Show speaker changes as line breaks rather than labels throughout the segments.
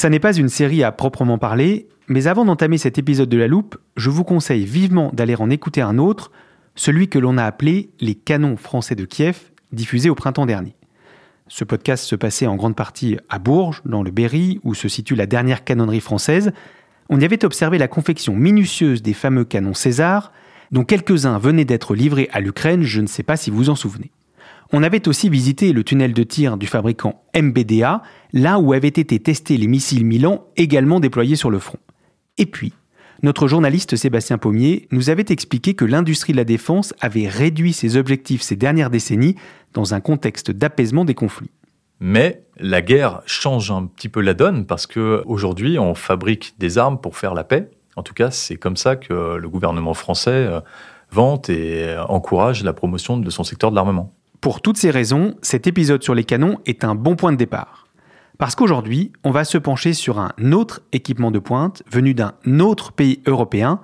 Ça n'est pas une série à proprement parler, mais avant d'entamer cet épisode de La Loupe, je vous conseille vivement d'aller en écouter un autre, celui que l'on a appelé Les Canons français de Kiev, diffusé au printemps dernier. Ce podcast se passait en grande partie à Bourges, dans le Berry, où se situe la dernière canonnerie française. On y avait observé la confection minutieuse des fameux canons César, dont quelques-uns venaient d'être livrés à l'Ukraine, je ne sais pas si vous en souvenez. On avait aussi visité le tunnel de tir du fabricant MBDA, là où avaient été testés les missiles Milan également déployés sur le front. Et puis, notre journaliste Sébastien Pommier nous avait expliqué que l'industrie de la défense avait réduit ses objectifs ces dernières décennies dans un contexte d'apaisement des conflits.
Mais la guerre change un petit peu la donne parce que aujourd'hui, on fabrique des armes pour faire la paix. En tout cas, c'est comme ça que le gouvernement français euh, vante et encourage la promotion de son secteur de l'armement.
Pour toutes ces raisons, cet épisode sur les canons est un bon point de départ. Parce qu'aujourd'hui, on va se pencher sur un autre équipement de pointe venu d'un autre pays européen,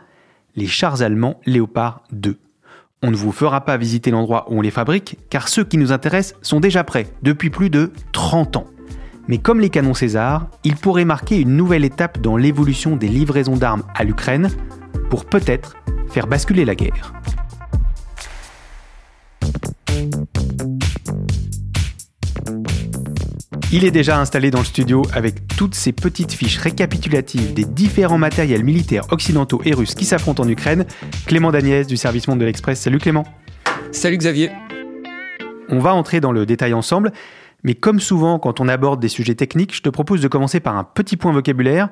les chars allemands Léopard 2. On ne vous fera pas visiter l'endroit où on les fabrique, car ceux qui nous intéressent sont déjà prêts depuis plus de 30 ans. Mais comme les canons César, ils pourraient marquer une nouvelle étape dans l'évolution des livraisons d'armes à l'Ukraine, pour peut-être faire basculer la guerre. Il est déjà installé dans le studio avec toutes ces petites fiches récapitulatives des différents matériels militaires occidentaux et russes qui s'affrontent en Ukraine. Clément Dagnès du service Monde de l'Express. Salut Clément.
Salut Xavier.
On va entrer dans le détail ensemble, mais comme souvent quand on aborde des sujets techniques, je te propose de commencer par un petit point vocabulaire.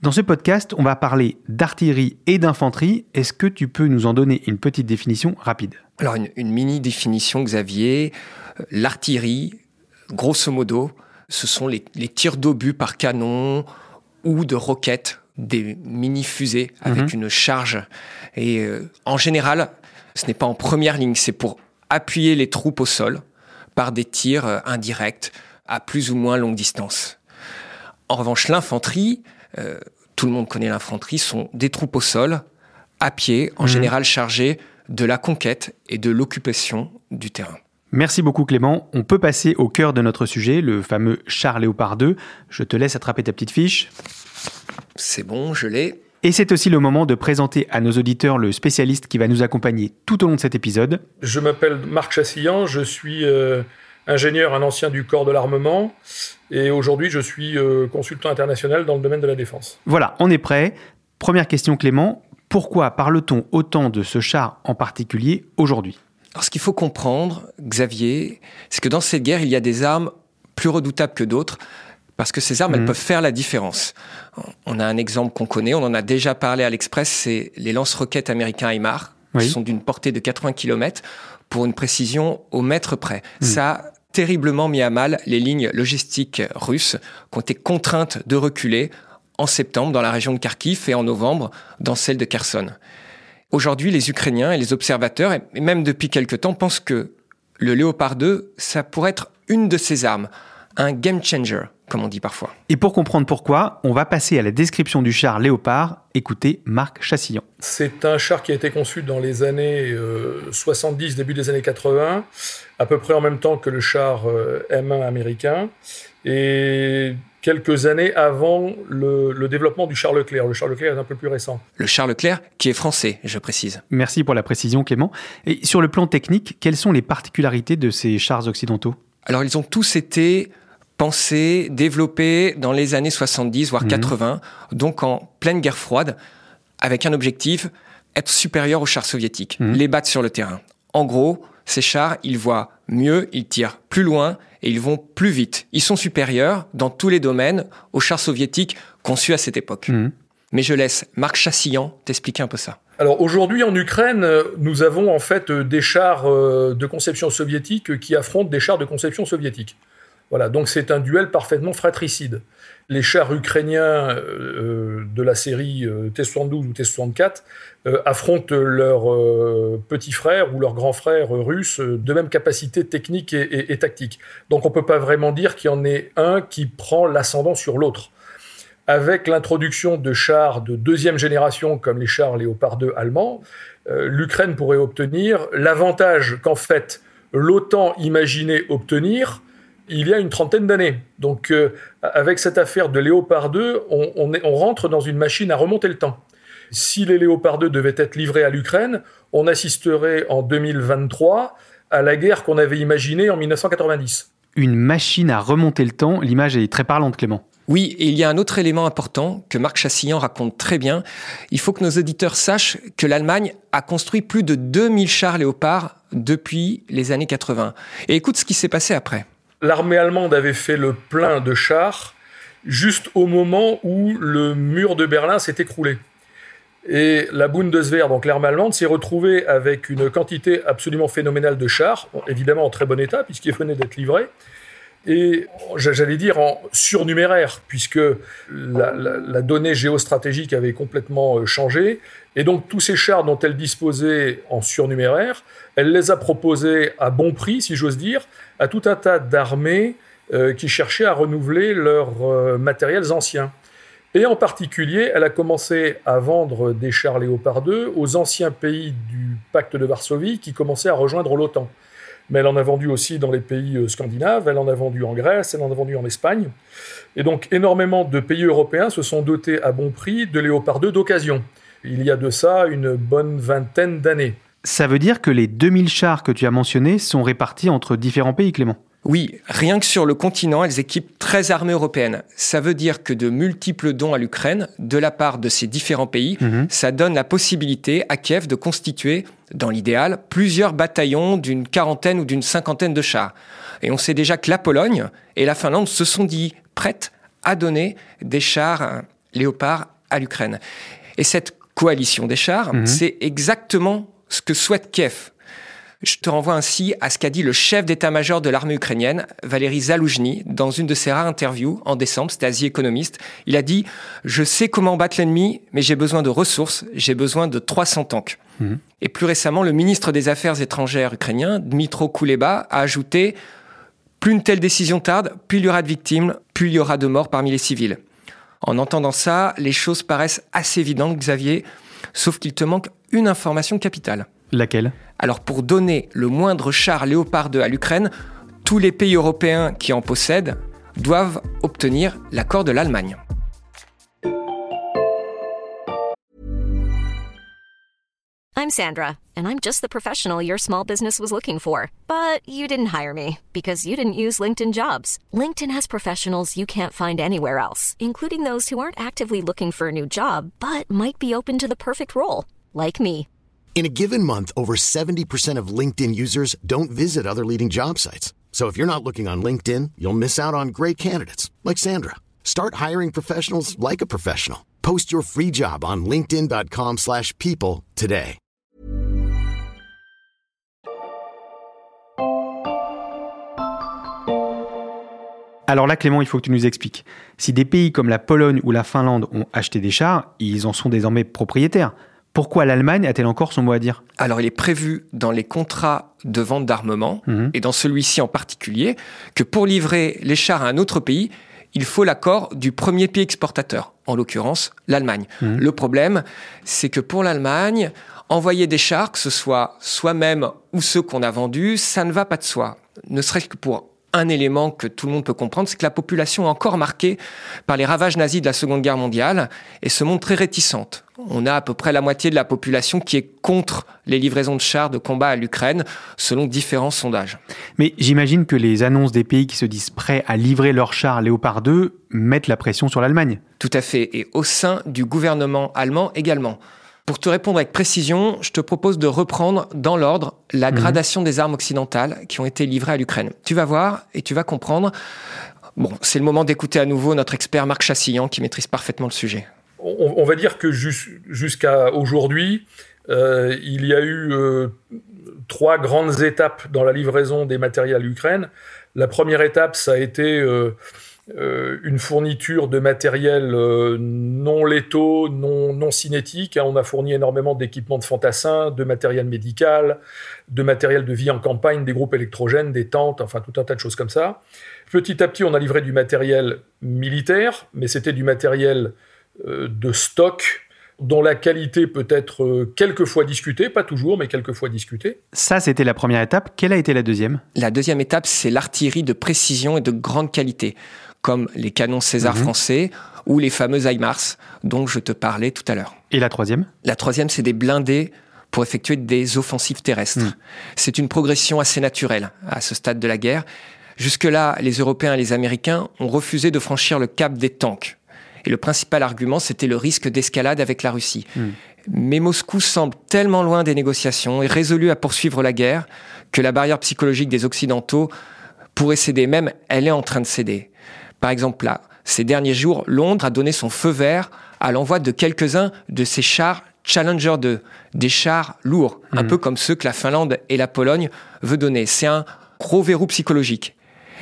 Dans ce podcast, on va parler d'artillerie et d'infanterie. Est-ce que tu peux nous en donner une petite définition rapide?
Alors une, une mini définition Xavier. Euh, L'artillerie, grosso modo, ce sont les, les tirs d'obus par canon ou de roquettes, des mini-fusées avec
Mhm.
une charge. Et euh, en général, ce n'est pas en première ligne, c'est pour appuyer les troupes au sol par des tirs euh, indirects à plus ou moins longue distance. En revanche, l'infanterie, euh, tout le monde connaît l'infanterie, sont des troupes au sol, à pied, en
Mhm.
général chargées de la conquête et de l'occupation du terrain.
Merci beaucoup Clément. On peut passer au cœur de notre sujet, le fameux char Léopard 2. Je te laisse attraper ta petite fiche.
C'est bon, je l'ai.
Et c'est aussi le moment de présenter à nos auditeurs le spécialiste qui va nous accompagner tout au long de cet épisode.
Je m'appelle Marc Chassillan, je suis euh, ingénieur, un ancien du corps de l'armement, et aujourd'hui je suis euh, consultant international dans le domaine de la défense.
Voilà, on est prêt. Première question Clément, pourquoi parle-t-on autant de ce char en particulier aujourd'hui?
Alors, ce qu'il faut comprendre, Xavier, c'est que dans cette guerre, il y a des armes plus redoutables que d'autres, parce que ces armes, elles peuvent faire la différence. On a un exemple qu'on connaît, on en a déjà parlé à l'Express, c'est les lance-roquettes américains HIMARS,
Oui.
qui sont d'une portée de 80 km, pour une précision au mètre près.
Mhm.
Ça a terriblement mis à mal les lignes logistiques russes, qui ont été contraintes de reculer en septembre dans la région de Kharkiv et en novembre dans celle de Kherson. Aujourd'hui, les Ukrainiens et les observateurs, et même depuis quelque temps, pensent que le Léopard 2, ça pourrait être une de ces armes, un game changer, comme on dit parfois.
Et pour comprendre pourquoi, on va passer à la description du char Léopard. Écoutez Marc Chassillon.
C'est un char qui a été conçu dans les années 70, début des années 80, à peu près en même temps que le char M1 américain. Et quelques années avant le, développement du char Leclerc. Le char Leclerc est un peu plus récent.
Le char Leclerc qui est français, je précise.
Merci pour la précision Clément. Et sur le plan technique, quelles sont les particularités de ces chars occidentaux?
Alors ils ont tous été pensés, développés dans les années 70, voire 80, mhm. donc en pleine guerre froide, avec un objectif, être supérieur aux chars soviétiques, mhm. les battre sur le terrain. En gros, ces chars, ils voient mieux, ils tirent plus loin et ils vont plus vite. Ils sont supérieurs dans tous les domaines aux chars soviétiques conçus à cette époque. Mhm. Mais je laisse Marc Chassillan t'expliquer un peu ça.
Alors aujourd'hui en Ukraine, nous avons en fait des chars euh, de conception soviétique qui affrontent des chars de conception soviétique. Voilà, donc c'est un duel parfaitement fratricide. Les chars ukrainiens euh, de la série euh, T-72 ou T-64 euh, affrontent leurs petits frères ou leurs grands frères russes de même capacité technique et, tactique. Donc on ne peut pas vraiment dire qu'il y en ait un qui prend l'ascendant sur l'autre. Avec l'introduction de chars de deuxième génération comme les chars Léopard 2 allemands, l'Ukraine pourrait obtenir l'avantage qu'en fait l'OTAN imaginait obtenir il y a une trentaine d'années. Donc, euh, avec cette affaire de Léopard 2, on, rentre dans une machine à remonter le temps. Si les Léopard 2 devaient être livrés à l'Ukraine, on assisterait en 2023 à la guerre qu'on avait imaginée en 1990.
Une machine à remonter le temps, l'image est très parlante, Clément.
Oui, et il y a un autre élément important que Marc Chassillan raconte très bien. Il faut que nos auditeurs sachent que l'Allemagne a construit plus de 2000 chars Léopard depuis les années 80. Et écoute ce qui s'est passé après
l'armée allemande avait fait le plein de chars juste au moment où le mur de Berlin s'est écroulé. Et la Bundeswehr, donc l'armée allemande, s'est retrouvée avec une quantité absolument phénoménale de chars, évidemment en très bon état, puisqu'ils venaient d'être livrés, et j'allais dire en surnuméraire, puisque la, donnée géostratégique avait complètement euh, changé. Et donc tous ces chars dont elle disposait en surnuméraire, elle les a proposés à bon prix, si j'ose dire, à tout un tas d'armées euh, qui cherchaient à renouveler leurs euh, matériels anciens. Et en particulier, elle a commencé à vendre des chars Léopard 2 aux anciens pays du pacte de Varsovie qui commençaient à rejoindre l'OTAN mais elle en a vendu aussi dans les pays euh, scandinaves, elle en a vendu en Grèce, elle en a vendu en Espagne. Et donc énormément de pays européens se sont dotés à bon prix de Léopard 2 d'occasion. Il y a de ça une bonne vingtaine d'années.
Ça veut dire que les 2000 chars que tu as mentionnés sont répartis entre différents pays, Clément?
Oui, rien que sur le continent, elles équipent 13 armées européennes. Ça veut dire que de multiples dons à l'Ukraine, de la part de ces différents pays, mhm. ça donne la possibilité à Kiev de constituer, dans l'idéal, plusieurs bataillons d'une quarantaine ou d'une cinquantaine de chars. Et on sait déjà que la Pologne et la Finlande se sont dit prêtes à donner des chars léopards à l'Ukraine. Et cette coalition des chars, mhm. c'est exactement ce que souhaite Kiev. Je te renvoie ainsi à ce qu'a dit le chef d'état-major de l'armée ukrainienne, Valéry Zaloujny, dans une de ses rares interviews en décembre, c'était Asie Économiste. Il a dit Je sais comment battre l'ennemi, mais j'ai besoin de ressources, j'ai besoin de 300 tanks. Mhm. Et plus récemment, le ministre des Affaires étrangères ukrainien, Dmitro Kuleba, a ajouté Plus une telle décision tarde, plus il y aura de victimes, plus il y aura de morts parmi les civils. En entendant ça, les choses paraissent assez évidentes, Xavier, sauf qu'il te manque une information capitale.
Laquelle?
Alors pour donner le moindre char Léopard 2 à l'Ukraine, tous les pays européens qui en possèdent doivent obtenir l'accord de l'Allemagne.
I'm Sandra, and I'm just the professional your small business was looking for. But you didn't hire me because you didn't use LinkedIn jobs. LinkedIn has professionals you can't find anywhere else, including those who aren't actively looking for a new job but might be open to the perfect role, like me.
In a given month, over 70% of LinkedIn users don't visit other leading job sites. So if you're not looking on LinkedIn, you'll miss out on great candidates like Sandra. Start hiring professionals like a professional. Post your free job on linkedin.com/people today.
Alors là Clément, il faut que tu nous expliques. Si des pays comme la Pologne ou la Finlande ont acheté des chars, ils en sont désormais propriétaires. Pourquoi l'Allemagne a-t-elle encore son mot à dire?
Alors, il est prévu dans les contrats de vente d'armement, mhm. et dans celui-ci en particulier, que pour livrer les chars à un autre pays, il faut l'accord du premier pays exportateur, en l'occurrence l'Allemagne.
Mhm.
Le problème, c'est que pour l'Allemagne, envoyer des chars, que ce soit soi-même ou ceux qu'on a vendus, ça ne va pas de soi. Ne serait-ce que pour un élément que tout le monde peut comprendre, c'est que la population est encore marquée par les ravages nazis de la Seconde Guerre mondiale et se montre très réticente. On a à peu près la moitié de la population qui est contre les livraisons de chars de combat à l'Ukraine, selon différents sondages.
Mais j'imagine que les annonces des pays qui se disent prêts à livrer leurs chars Léopard 2 mettent la pression sur l'Allemagne.
Tout à fait, et au sein du gouvernement allemand également. Pour te répondre avec précision, je te propose de reprendre dans l'ordre la gradation des armes occidentales qui ont été livrées à l'Ukraine. Tu vas voir et tu vas comprendre. Bon, c'est le moment d'écouter à nouveau notre expert Marc Chassillan qui maîtrise parfaitement le sujet.
On, on va dire que jus- jusqu'à aujourd'hui, euh, il y a eu euh, trois grandes étapes dans la livraison des matériels à l'Ukraine. La première étape, ça a été euh, euh, une fourniture de matériel euh, non létaux, non, non cinétique. hein. On a fourni énormément d'équipements de fantassins, de matériel médical, de matériel de vie en campagne, des groupes électrogènes, des tentes, enfin tout un tas de choses comme ça. Petit à petit, on a livré du matériel militaire, mais c'était du matériel euh, de stock dont la qualité peut être euh, quelquefois discutée, pas toujours, mais quelquefois discutée.
Ça, c'était la première étape. Quelle a été la deuxième?
La deuxième étape, c'est l'artillerie de précision et de grande qualité, comme les canons César
Mhm.
français ou les fameux HIMARS dont je te parlais tout à l'heure.
Et la troisième?
La troisième, c'est des blindés pour effectuer des offensives terrestres.
Mm.
C'est une progression assez naturelle à ce stade de la guerre. Jusque-là, les Européens et les Américains ont refusé de franchir le cap des tanks. Et le principal argument, c'était le risque d'escalade avec la Russie.
Mm.
Mais Moscou semble tellement loin des négociations et résolu à poursuivre la guerre que la barrière psychologique des Occidentaux pourrait céder. Même, elle est en train de céder. Par exemple, là, ces derniers jours, Londres a donné son feu vert à l'envoi de quelques-uns de ces chars Challenger 2, des chars lourds, un
Mhm.
peu comme ceux que la Finlande et la Pologne veulent donner. C'est un gros verrou psychologique.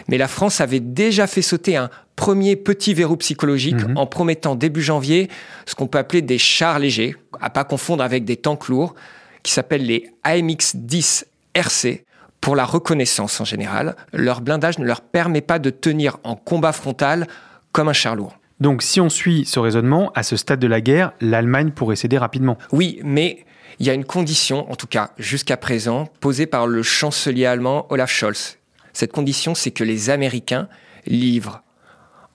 Mais la France avait déjà fait sauter un premier petit verrou psychologique
Mhm.
en promettant début janvier ce qu'on peut appeler des chars légers, à pas confondre avec des tanks lourds, qui s'appellent les AMX-10 RC. Pour la reconnaissance en général, leur blindage ne leur permet pas de tenir en combat frontal comme un char lourd.
Donc, si on suit ce raisonnement, à ce stade de la guerre, l'Allemagne pourrait céder rapidement.
Oui, mais il y a une condition, en tout cas jusqu'à présent, posée par le chancelier allemand Olaf Scholz. Cette condition, c'est que les Américains livrent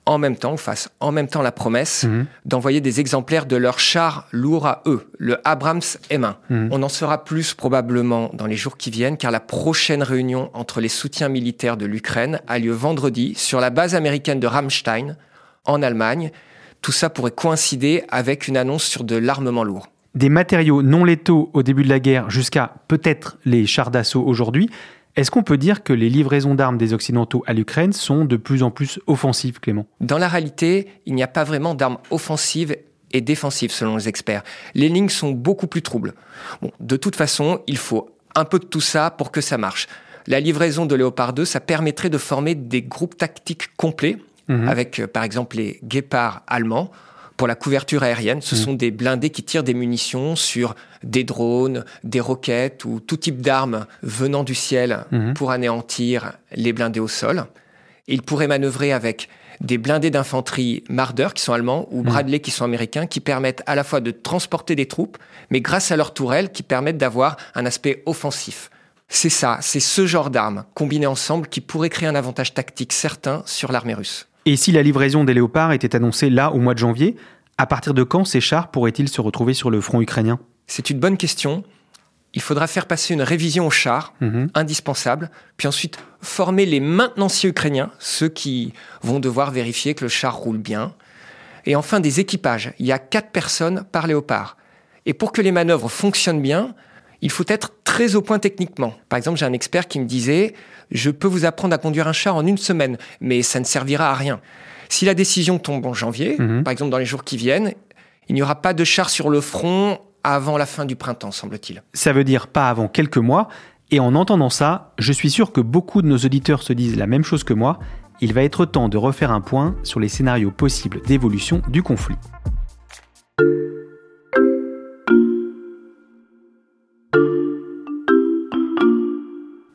en même temps, fassent en même temps la promesse
Mhm.
d'envoyer des exemplaires de leurs chars lourds à eux, le Abrams M1.
Mhm.
On en saura plus probablement dans les jours qui viennent, car la prochaine réunion entre les soutiens militaires de l'Ukraine a lieu vendredi sur la base américaine de Ramstein, en Allemagne. Tout ça pourrait coïncider avec une annonce sur de l'armement lourd.
Des matériaux non létaux au début de la guerre jusqu'à peut-être les chars d'assaut aujourd'hui. Est-ce qu'on peut dire que les livraisons d'armes des Occidentaux à l'Ukraine sont de plus en plus offensives, Clément?
Dans la réalité, il n'y a pas vraiment d'armes offensives et défensives selon les experts. Les lignes sont beaucoup plus troubles. Bon, de toute façon, il faut un peu de tout ça pour que ça marche. La livraison de Léopard 2, ça permettrait de former des groupes tactiques complets
Mhm.
avec euh, par exemple les guépards allemands pour la couverture aérienne. Ce sont des blindés qui tirent des munitions sur des drones, des roquettes ou tout type d'armes venant du ciel
Mhm.
pour anéantir les blindés au sol. Ils pourraient manœuvrer avec des blindés d'infanterie Marder qui sont allemands ou Bradley qui sont américains qui permettent à la fois de transporter des troupes, mais grâce à leurs tourelles qui permettent d'avoir un aspect offensif. C'est ça, c'est ce genre d'armes combinées ensemble qui pourrait créer un avantage tactique certain sur l'armée russe.
Et si la livraison des léopards était annoncée là au mois de janvier, à partir de quand ces chars pourraient-ils se retrouver sur le front ukrainien?
C'est une bonne question. Il faudra faire passer une révision au char,
Mhm.
indispensable, puis ensuite former les maintenanciers ukrainiens, ceux qui vont devoir vérifier que le char roule bien, et enfin des équipages. Il y a quatre personnes par léopard. Et pour que les manœuvres fonctionnent bien, il faut être très au point techniquement. Par exemple, j'ai un expert qui me disait Je peux vous apprendre à conduire un char en une semaine, mais ça ne servira à rien. Si la décision tombe en janvier,
Mhm.
par exemple dans les jours qui viennent, il n'y aura pas de char sur le front avant la fin du printemps, semble-t-il.
Ça veut dire pas avant quelques mois. Et en entendant ça, je suis sûr que beaucoup de nos auditeurs se disent la même chose que moi. Il va être temps de refaire un point sur les scénarios possibles d'évolution du conflit.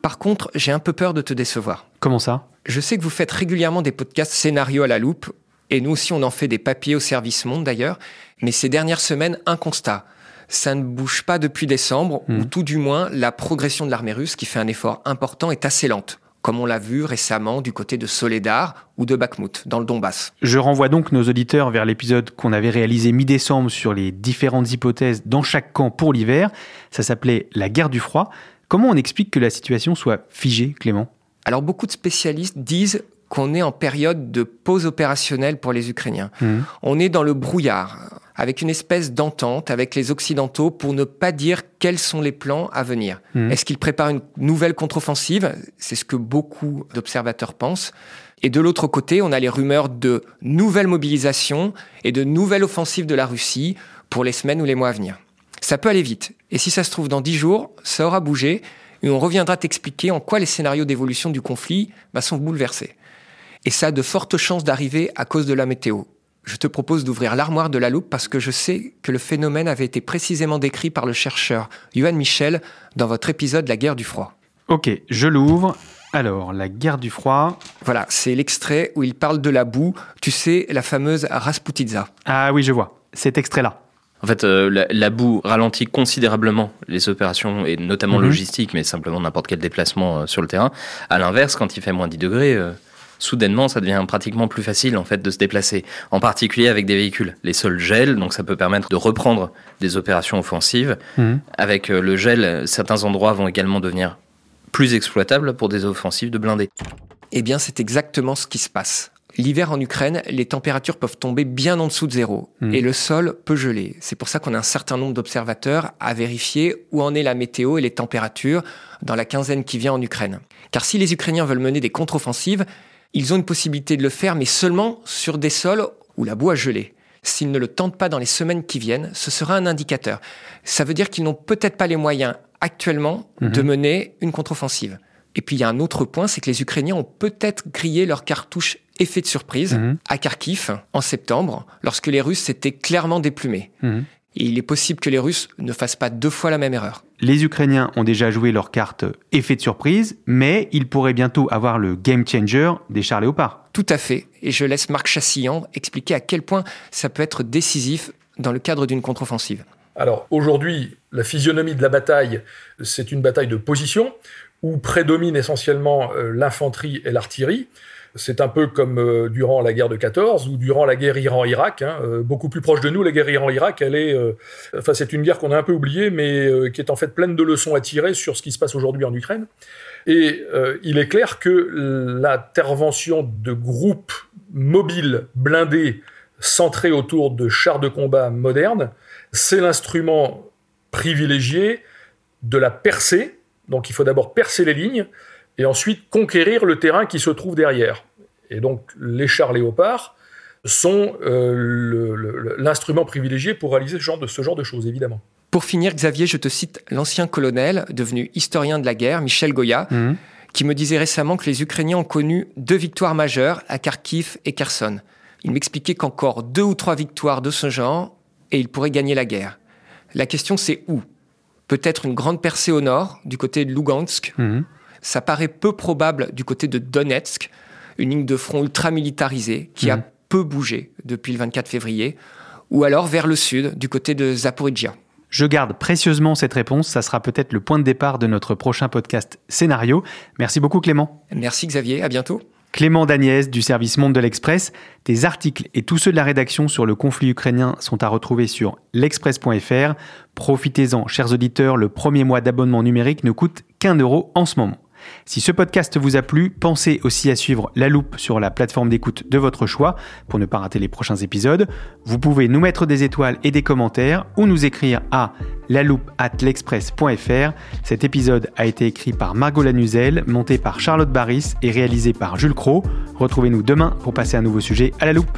Par contre, j'ai un peu peur de te décevoir.
Comment ça?
Je sais que vous faites régulièrement des podcasts scénarios à la loupe, et nous aussi on en fait des papiers au service monde d'ailleurs, mais ces dernières semaines, un constat. Ça ne bouge pas depuis décembre, ou
Mhm.
tout du moins la progression de l'armée russe, qui fait un effort important, est assez lente, comme on l'a vu récemment du côté de Soledar ou de Bakhmut, dans le Donbass.
Je renvoie donc nos auditeurs vers l'épisode qu'on avait réalisé mi-décembre sur les différentes hypothèses dans chaque camp pour l'hiver. Ça s'appelait la guerre du froid. Comment on explique que la situation soit figée, Clément?
Alors beaucoup de spécialistes disent qu'on est en période de pause opérationnelle pour les Ukrainiens.
Mhm.
On est dans le brouillard, avec une espèce d'entente avec les Occidentaux pour ne pas dire quels sont les plans à venir.
Mhm.
Est-ce qu'ils préparent une nouvelle contre-offensive? C'est ce que beaucoup d'observateurs pensent. Et de l'autre côté, on a les rumeurs de nouvelles mobilisations et de nouvelles offensives de la Russie pour les semaines ou les mois à venir. Ça peut aller vite. Et si ça se trouve, dans dix jours, ça aura bougé et on reviendra t'expliquer en quoi les scénarios d'évolution du conflit bah, sont bouleversés. Et ça a de fortes chances d'arriver à cause de la météo. Je te propose d'ouvrir l'armoire de la loupe parce que je sais que le phénomène avait été précisément décrit par le chercheur Johan Michel dans votre épisode La guerre du froid.
Ok, je l'ouvre. Alors, la guerre du froid.
Voilà, c'est l'extrait où il parle de la boue, tu sais, la fameuse Rasputitsa.
Ah oui, je vois. Cet extrait-là.
En fait, euh, la, la boue ralentit considérablement les opérations, et notamment
Mhm.
logistiques, mais simplement n'importe quel déplacement euh, sur le terrain. À l'inverse, quand il fait moins 10 degrés, euh, soudainement, ça devient pratiquement plus facile en fait de se déplacer. En particulier avec des véhicules. Les sols gèlent, donc ça peut permettre de reprendre des opérations offensives.
Mhm.
Avec euh, le gel, certains endroits vont également devenir plus exploitables pour des offensives de blindés.
Eh bien, c'est exactement ce qui se passe. L'hiver en Ukraine, les températures peuvent tomber bien en dessous de zéro
Mhm.
et le sol peut geler. C'est pour ça qu'on a un certain nombre d'observateurs à vérifier où en est la météo et les températures dans la quinzaine qui vient en Ukraine. Car si les Ukrainiens veulent mener des contre-offensives, ils ont une possibilité de le faire, mais seulement sur des sols où la boue a gelé. S'ils ne le tentent pas dans les semaines qui viennent, ce sera un indicateur. Ça veut dire qu'ils n'ont peut-être pas les moyens actuellement de mener une contre-offensive. Et puis il y a un autre point, c'est que les Ukrainiens ont peut-être grillé leur cartouche effet de surprise
Mhm.
à Kharkiv en septembre, lorsque les Russes s'étaient clairement déplumés.
Mhm.
Et il est possible que les Russes ne fassent pas deux fois la même erreur.
Les Ukrainiens ont déjà joué leur carte effet de surprise, mais ils pourraient bientôt avoir le game changer des chars léopards.
Tout à fait. Et je laisse Marc Chassillan expliquer à quel point ça peut être décisif dans le cadre d'une contre-offensive.
Alors aujourd'hui, la physionomie de la bataille, c'est une bataille de position où prédomine essentiellement euh, l'infanterie et l'artillerie. C'est un peu comme euh, durant la guerre de 14 ou durant la guerre Iran-Irak. hein. Euh, beaucoup plus proche de nous, la guerre Iran-Irak, elle est, c'est une guerre qu'on a un peu oubliée, mais qui est en fait pleine de leçons à tirer sur ce qui se passe aujourd'hui en Ukraine. Et il est clair que l'intervention de groupes mobiles blindés centrés autour de chars de combat modernes, c'est l'instrument privilégié de la percée. Donc il faut d'abord percer les lignes et ensuite conquérir le terrain qui se trouve derrière. Et donc les chars léopards sont euh, le- le- l'instrument privilégié pour réaliser ce genre de, ce genre de choses, évidemment.
Pour finir, Xavier, je te cite l'ancien colonel, devenu historien de la guerre, Michel Goya,
Mhm.
qui me disait récemment que les Ukrainiens ont connu deux victoires majeures à Kharkiv et Kherson. Il m'expliquait qu'encore deux ou trois victoires de ce genre et ils pourraient gagner la guerre. La question c'est où? Peut-être une grande percée au nord, du côté de Lugansk.
Mhm.
Ça paraît peu probable du côté de Donetsk, une ligne de front ultra militarisée qui a
Mhm.
peu bougé depuis le 24 février. Ou alors vers le sud, du côté de Zaporizhia.
Je garde précieusement cette réponse, ça sera peut-être le point de départ de notre prochain podcast Scénario. Merci beaucoup Clément.
Merci Xavier, à bientôt.
Clément Dagnès du service Monde de l'Express. Tes articles et tous ceux de la rédaction sur le conflit ukrainien sont à retrouver sur l'express.fr. Profitez-en, chers auditeurs, le premier mois d'abonnement numérique ne coûte qu'un euro en ce moment. Si ce podcast vous a plu, pensez aussi à suivre La Loupe sur la plateforme d'écoute de votre choix pour ne pas rater les prochains épisodes. Vous pouvez nous mettre des étoiles et des commentaires ou nous écrire à laloupe@l'express.fr. Cet épisode a été écrit par Margot Lanuzel, monté par Charlotte Barris et réalisé par Jules Cro. Retrouvez-nous demain pour passer un nouveau sujet à la loupe.